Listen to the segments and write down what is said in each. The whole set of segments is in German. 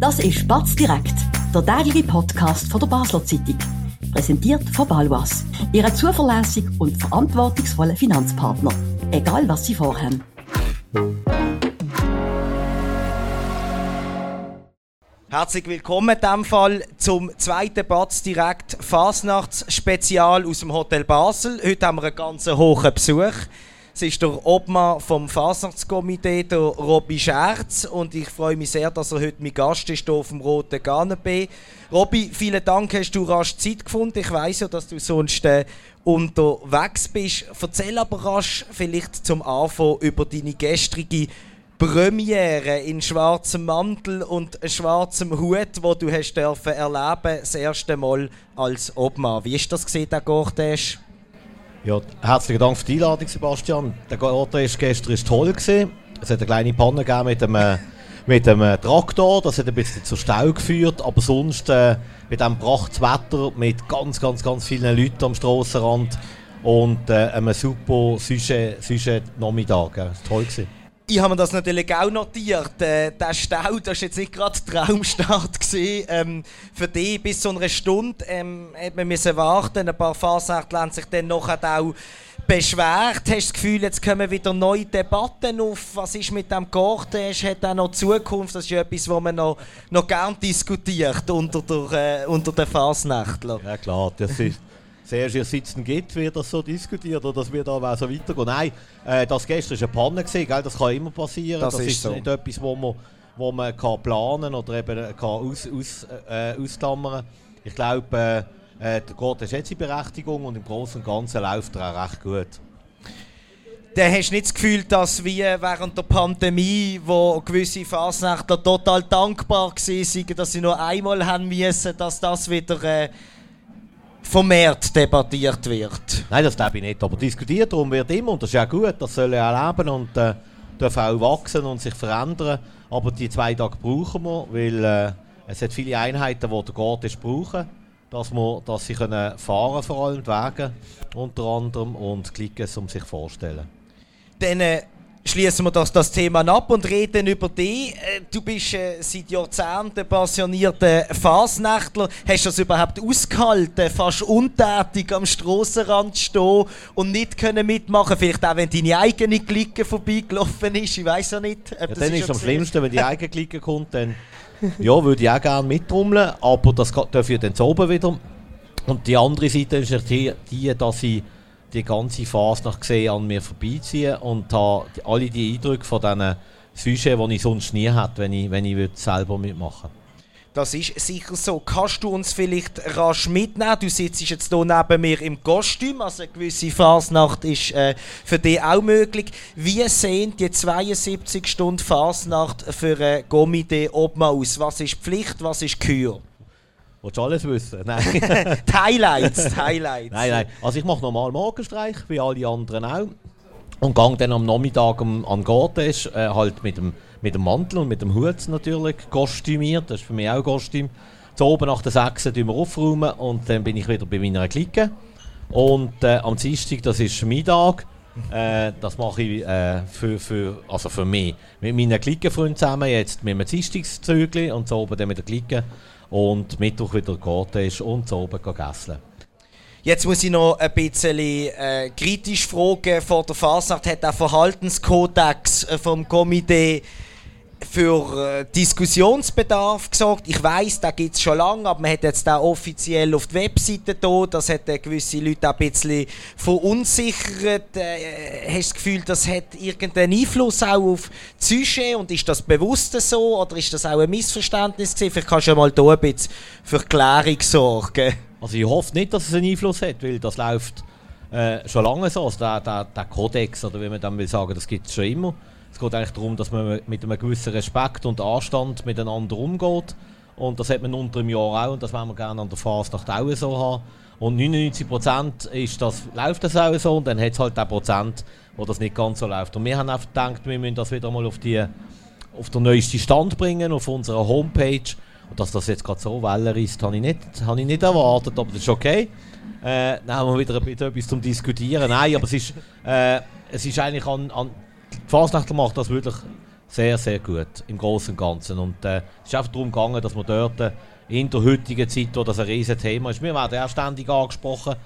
Das ist Batz direkt, der tägliche Podcast von der Basler Zeitung. Präsentiert von Balwas, Ihrem zuverlässigen und verantwortungsvollen Finanzpartner. Egal was Sie vorhaben. Herzlich willkommen in diesem Fall zum zweiten Batz direkt Fasnachtsspezial aus dem Hotel Basel. Heute haben wir einen ganz hohen Besuch. Es ist der Obmann vom Fasnachtskomitee, der Robby Scherz. Und ich freue mich sehr, dass er heute mein Gast ist hier auf dem Roten Ganepé. Robby, vielen Dank, hast du rasch Zeit gefunden. Ich weiß ja, dass du sonst äh, unterwegs bist. Erzähl aber rasch vielleicht zum Anfang über deine gestrige Premiere in schwarzem Mantel und schwarzem Hut, wo du hast dürfen erleben, das erste Mal als Obmann. Wie ist das gesehen, der Cortège? Ja, herzlichen Dank für die Einladung, Sebastian. Der Cortège gestern war toll. Gewesen. Es hat eine kleine Panne gegeben mit einem, mit einem Traktor, das hat ein bisschen zu Stau geführt, aber sonst äh, mit diesem Prachtwetter mit ganz, ganz, ganz vielen Leuten am Strassenrand und äh, einem super Sujet Nachmittag. Das war toll. Gewesen. Ich habe mir das natürlich auch notiert. Äh, der Stau, das war jetzt nicht gerade Traumstart. Gewesen. Ähm, für dich bis zu einer Stunde ähm, hat man müssen warten. Ein paar Fasnachtler haben sich dann nachher auch beschwert. Hast du das Gefühl, jetzt kommen wieder neue Debatten auf? Was ist mit dem Cortège? Hat auch noch Zukunft? Das ist ja etwas, was man noch, noch gerne diskutiert unter, der, äh, unter den Fasnachtlern. Ja klar, das ist sehr schön sitzen geht, wird das so diskutiert oder das wird aber auch so weitergehen. Nein, äh, das gestern war eine Panne, gewesen, gell? das kann immer passieren. Das Das, ist so. nicht etwas, wo man, wo man kann planen oder eben kann aus, aus, äh, ausklammern Ich glaube, äh, äh, der Gott hat jetzt die Berechtigung und im Großen und Ganzen läuft er auch recht gut. Dann hast du nicht das Gefühl, dass wie während der Pandemie, wo gewisse Fasnachtler total dankbar waren, dass sie nur einmal haben müssen, dass das wieder äh, vermehrt debattiert wird. Nein, das glaube ich nicht, aber diskutiert darum wird immer und das ist ja gut, das soll ja leben und äh, darf auch wachsen und sich verändern. Aber die zwei Tage brauchen wir, weil äh, es hat viele Einheiten, die der Garten brauchen, dass, wir, dass sie können fahren vor allem die Wege unter anderem und klicken, um sich vorzustellen. Dann äh, schließen wir das, das Thema ab und reden über dich. Äh, du bist äh, seit Jahrzehnten passionierter Fasnächtler. Hast du das überhaupt ausgehalten, fast untätig am Strassenrand zu stehen und nicht können mitmachen? Vielleicht auch, wenn deine eigene Clique vorbeigelaufen ist. Ich weiß ja nicht. ob Ja, das dann ist es am schlimmsten, wenn die eigene Clique kommt, dann ja, würde ich auch gerne mitrummeln, aber das darf ich dann zu oben wieder. Und die andere Seite ist die, die dass ich die ganze Phase nach gesehen an mir vorbeiziehe und habe alle die Eindrücke von diesen Sujets, die ich sonst nie hätte, wenn ich, wenn ich würde selber mitmachen Das ist sicher so. Kannst du uns vielleicht rasch mitnehmen? Du sitzt jetzt hier neben mir im Kostüm, also eine gewisse Fasnacht ist äh, für dich auch möglich. Wie sehen die 72 Stunden Fasnacht für ein Komitee Obmann aus? Was ist Pflicht, was ist Kür? Willst du alles wissen? Nein. Die Highlights, die Highlights. nein, nein. Also ich mache normal Morgenstreich, wie alle anderen auch. Und gehe dann am Nachmittag am, an den Garten, äh, halt mit dem, mit dem Mantel und mit dem Hut natürlich, kostümiert, das ist für mich auch Kostüm. Zu oben nach der 6 tun wir aufräumen und dann bin ich wieder bei meiner Clique. Und äh, am Dienstag, das ist Mittag, äh, das mache ich äh, für, für, also für mich. Mit meinen Cliquefreunden zusammen, jetzt mit einem Dienstagszügli und zu oben dann mit der Clique. Und Mittwoch wieder Garten und zu oben gehen essen. Jetzt muss ich noch ein bisschen äh, kritisch fragen. Vor der Fasnacht hat der Verhaltenskodex äh, vom Komitee für äh, Diskussionsbedarf gesorgt. Ich weiß, da gibt es schon lange, aber man hat jetzt auch offiziell auf die Webseite da. Das hat äh, gewisse Leute ein bisschen verunsichert. Äh, hast du das Gefühl, das hat irgendeinen Einfluss auch auf die Psyche und ist das bewusst so oder ist das auch ein Missverständnis gewesen? Vielleicht kannst du ja mal da ein bisschen für Klärung sorgen. Also ich hoffe nicht, dass es einen Einfluss hat, weil das läuft äh, schon lange so. Also der, der, der Kodex, oder wie man dann will sagen, das gibt es schon immer. Es geht eigentlich darum, dass man mit einem gewissen Respekt und Anstand miteinander umgeht. Und das hat man unter einem Jahr auch und das wollen wir gerne an der Fasnacht auch so haben. Und 99% ist das, läuft das auch so und dann hat es halt den Prozent, wo das nicht ganz so läuft. Und wir haben einfach gedacht, wir müssen das wieder mal auf, die, auf den neuesten Stand bringen, auf unserer Homepage. Und dass das jetzt gerade so Wellen ist, habe ich, nicht, habe ich nicht erwartet, aber das ist okay. Äh, dann haben wir wieder ein bisschen etwas zum Diskutieren. Nein, aber es ist, äh, es ist eigentlich an, an die Fasnachtler macht das wirklich sehr, sehr gut im Großen und Ganzen. Und äh, es ist einfach darum gegangen, dass man dort äh, in der heutigen Zeit, wo das ein riesiges Thema ist, wir werden auch ständig angesprochen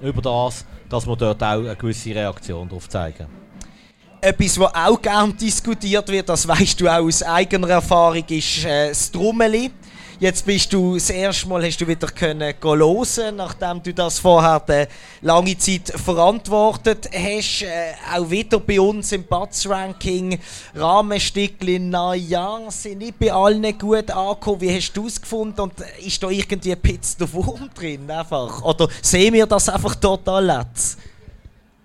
über das, dass wir dort auch eine gewisse Reaktion darauf zeigen. Etwas, was auch gerne diskutiert wird, das weißt du auch aus eigener Erfahrung, ist äh, das Trummeli. Jetzt bist du das erste Mal hast du wieder können hören, nachdem du das vorher eine lange Zeit verantwortet hast. Äh, auch wieder bei uns im Batz-Ranking. Rahmenstückli, naja, sind nicht bei allen gut angekommen. Wie hast du es gefunden? Und ist da irgendwie ein bisschen der Wurm drin? Einfach? Oder sehen wir das einfach total letzt?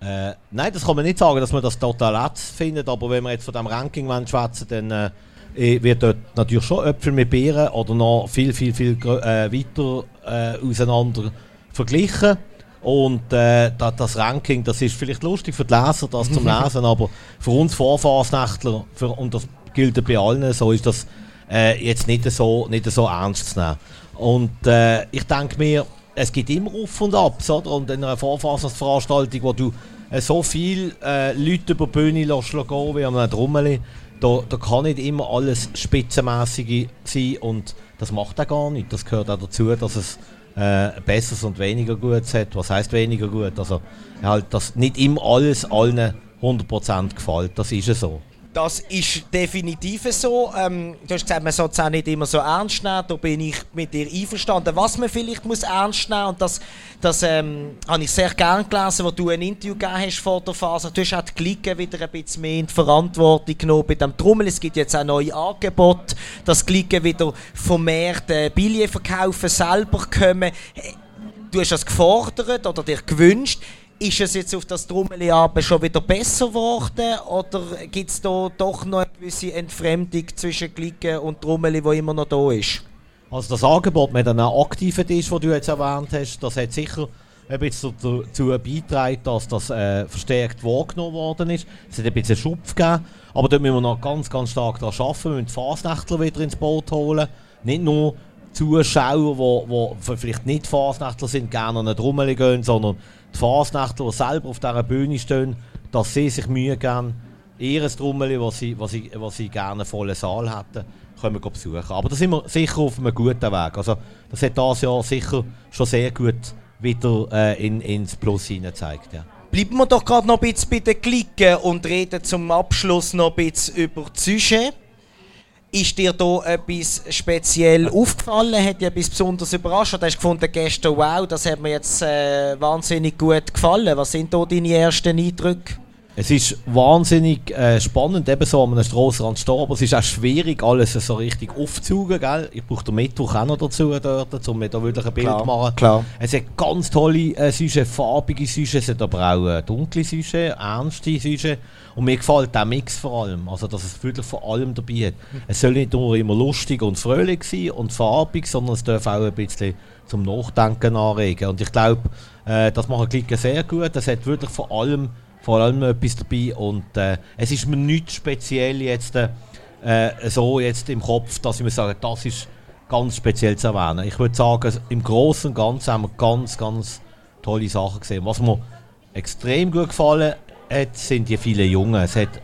Äh, nein, das kann man nicht sagen, dass man das total letzt findet. Aber wenn wir jetzt von dem Ranking schwätzen, dann. Wird dort natürlich schon Äpfel mit Beeren oder noch viel, viel, viel äh, weiter äh, auseinander verglichen. Und äh, das Ranking, das ist vielleicht lustig für die Leser, das zum Lesen, aber für uns Vorfasnächtler, für, und das gilt bei allen so, ist das äh, jetzt nicht so, nicht so ernst zu nehmen. Und äh, ich denke mir, es gibt immer Auf und Ab, oder? Und in einer Vorfasensveranstaltung, wo du äh, so viele Leute über die Bühne lässt gehen, wie an einem Trommel, da, da kann nicht immer alles spitzenmäßig sein und das macht er gar nicht. Das gehört auch dazu, dass es äh, Besseres und weniger Gutes hat. Was heißt weniger gut? Also halt, dass nicht immer alles allen 100% gefällt. Das ist es so. Das ist definitiv so. Ähm, du hast gesagt, man soll es auch nicht immer so ernst nehmen. Da bin ich mit dir einverstanden. Was man vielleicht muss ernst nehmen und das, das ähm, habe ich sehr gerne gelesen, wo du ein Interview gegeben hast vor der Phase. Du hast auch die Glicken wieder ein bisschen mehr in die Verantwortung genommen bei dem Trommel. Es gibt jetzt auch neue Angebote, dass Glicken wieder vermehrt äh, Billionen verkaufen, selber kommen. Du hast das gefordert oder dir gewünscht. Ist es jetzt auf das Trommeli schon wieder besser geworden oder gibt es da doch noch eine gewisse Entfremdung zwischen Glicken und Trommeli, die immer noch da ist? Also das Angebot mit einem aktiven Tisch, das du jetzt erwähnt hast, das hat sicher ein bisschen dazu beigetragen, dass das äh, verstärkt wahrgenommen worden ist. Es hat ein bisschen Schupf gegeben, aber dort müssen wir noch ganz, ganz stark daran arbeiten. Wir müssen die Fasnächtler wieder ins Boot holen. Nicht nur Zuschauer, die vielleicht nicht Fasnächtler sind, gerne Trommel gehen, sondern die Fasnächtler, die selber auf dieser Bühne stehen, dass sie sich Mühe geben, ihr Trommel, was sie, was, sie, was sie gerne einen vollen Saal hätten, können wir besuchen. Aber da sind wir sicher auf einem guten Weg. Also, das hat dieses Jahr sicher schon sehr gut wieder äh, in, ins Plus hineingezeigt. Ja. Bleiben wir doch gerade noch ein bisschen bei den Klicken und reden zum Abschluss noch ein bisschen über die Psyche. Ist dir da etwas speziell aufgefallen? Hat dich etwas besonders überrascht? Oder hast du gefunden gestern, wow, das hat mir jetzt äh, wahnsinnig gut gefallen? Was sind da deine ersten Eindrücke? Es ist wahnsinnig äh, spannend, eben so an einem Strassenrand stehen, aber es ist auch schwierig, alles so richtig aufzuzugehen. Gell? Ich brauche den Mittwoch auch noch dazu, dort, um mir da wirklich ein Bild zu machen. Klar. Es hat ganz tolle äh, Süsche, farbige Süsche, es hat aber auch äh, dunkle Süsche, ernste Süsche. Und mir gefällt der Mix vor allem, also dass es wirklich vor allem dabei hat. Es soll nicht nur immer lustig und fröhlich sein und farbig, sondern es darf auch ein bisschen zum Nachdenken anregen. Und ich glaube, äh, das machen die sehr gut. Es hat wirklich vor allem vor allem etwas dabei und äh, es ist mir nichts speziell jetzt äh, so jetzt im Kopf, dass ich mir sage, das ist ganz speziell zu erwähnen. Ich würde sagen, im Großen und Ganzen haben wir ganz, ganz tolle Sachen gesehen. Was mir extrem gut gefallen hat, sind die vielen Jungen. Es hat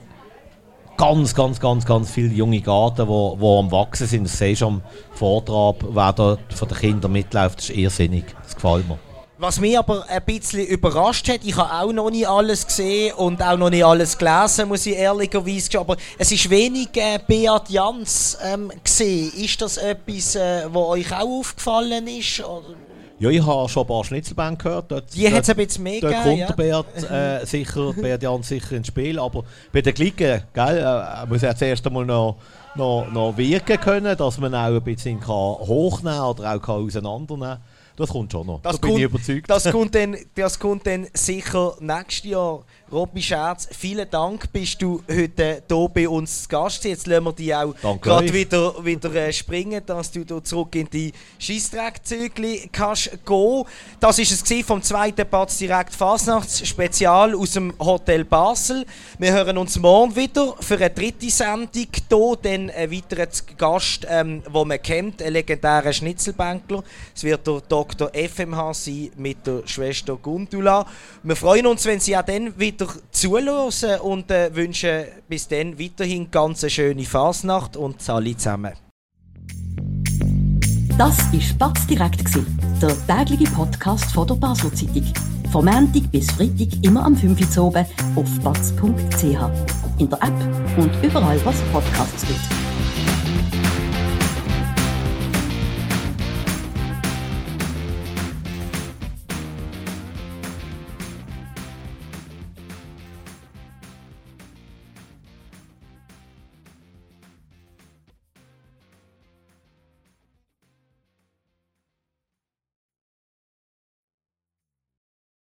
ganz, ganz, ganz, ganz viele junge Garten, die, die am Wachsen sind. Das sehe ich am Vortrag, wer da von den Kindern mitläuft, das ist irrsinnig. Das gefällt mir. Was mich aber ein bisschen überrascht hat, ich habe auch noch nicht alles gesehen und auch noch nicht alles gelesen, muss ich ehrlicherweise sagen, aber es ist wenig äh, Beat Jans ähm, gesehen. Ist das etwas, äh, was euch auch aufgefallen ist? Oder? Ja, ich habe schon ein paar Schnitzelbände gehört. Dort, Die hat es ein bisschen mehr dort gegeben, kommt ja. Beat, äh, sicher, Beat Jans sicher ins Spiel, aber bei den Glicken, gell, äh, muss er zuerst einmal noch, noch, noch wirken können, dass man auch ein bisschen kann hochnehmen oder auch kann auseinandernehmen kann. Das kommt schon noch. Das da bin ich überzeugt. Das kommt, dann, das kommt dann sicher nächstes Jahr. Robby Scherz, vielen Dank, bist du heute hier bei uns zu Gast. Jetzt lassen wir dich auch gerade wieder, wieder äh, springen, dass du hier zurück in die Scheissdreckzügel kannst gehen. Das war es vom zweiten Platz direkt Fasnachtsspezial aus dem Hotel Basel. Wir hören uns morgen wieder für eine dritte Sendung hier, dann ein weiterer Gast, ähm, den man kennt, ein legendärer Schnitzelbänkler. Es wird der Dr. FMH sein mit der Schwester Gundula. Wir freuen uns, wenn Sie auch dann wieder zuhören und äh, wünschen bis dann weiterhin ganz eine schöne Fasnacht und alle zusammen. Das war Spatz direkt, der tägliche Podcast von der Basler Zeitung. Vom Montag bis Freitag immer am 5 Uhr oben auf batz.ch. In der App und überall, was Podcasts gibt.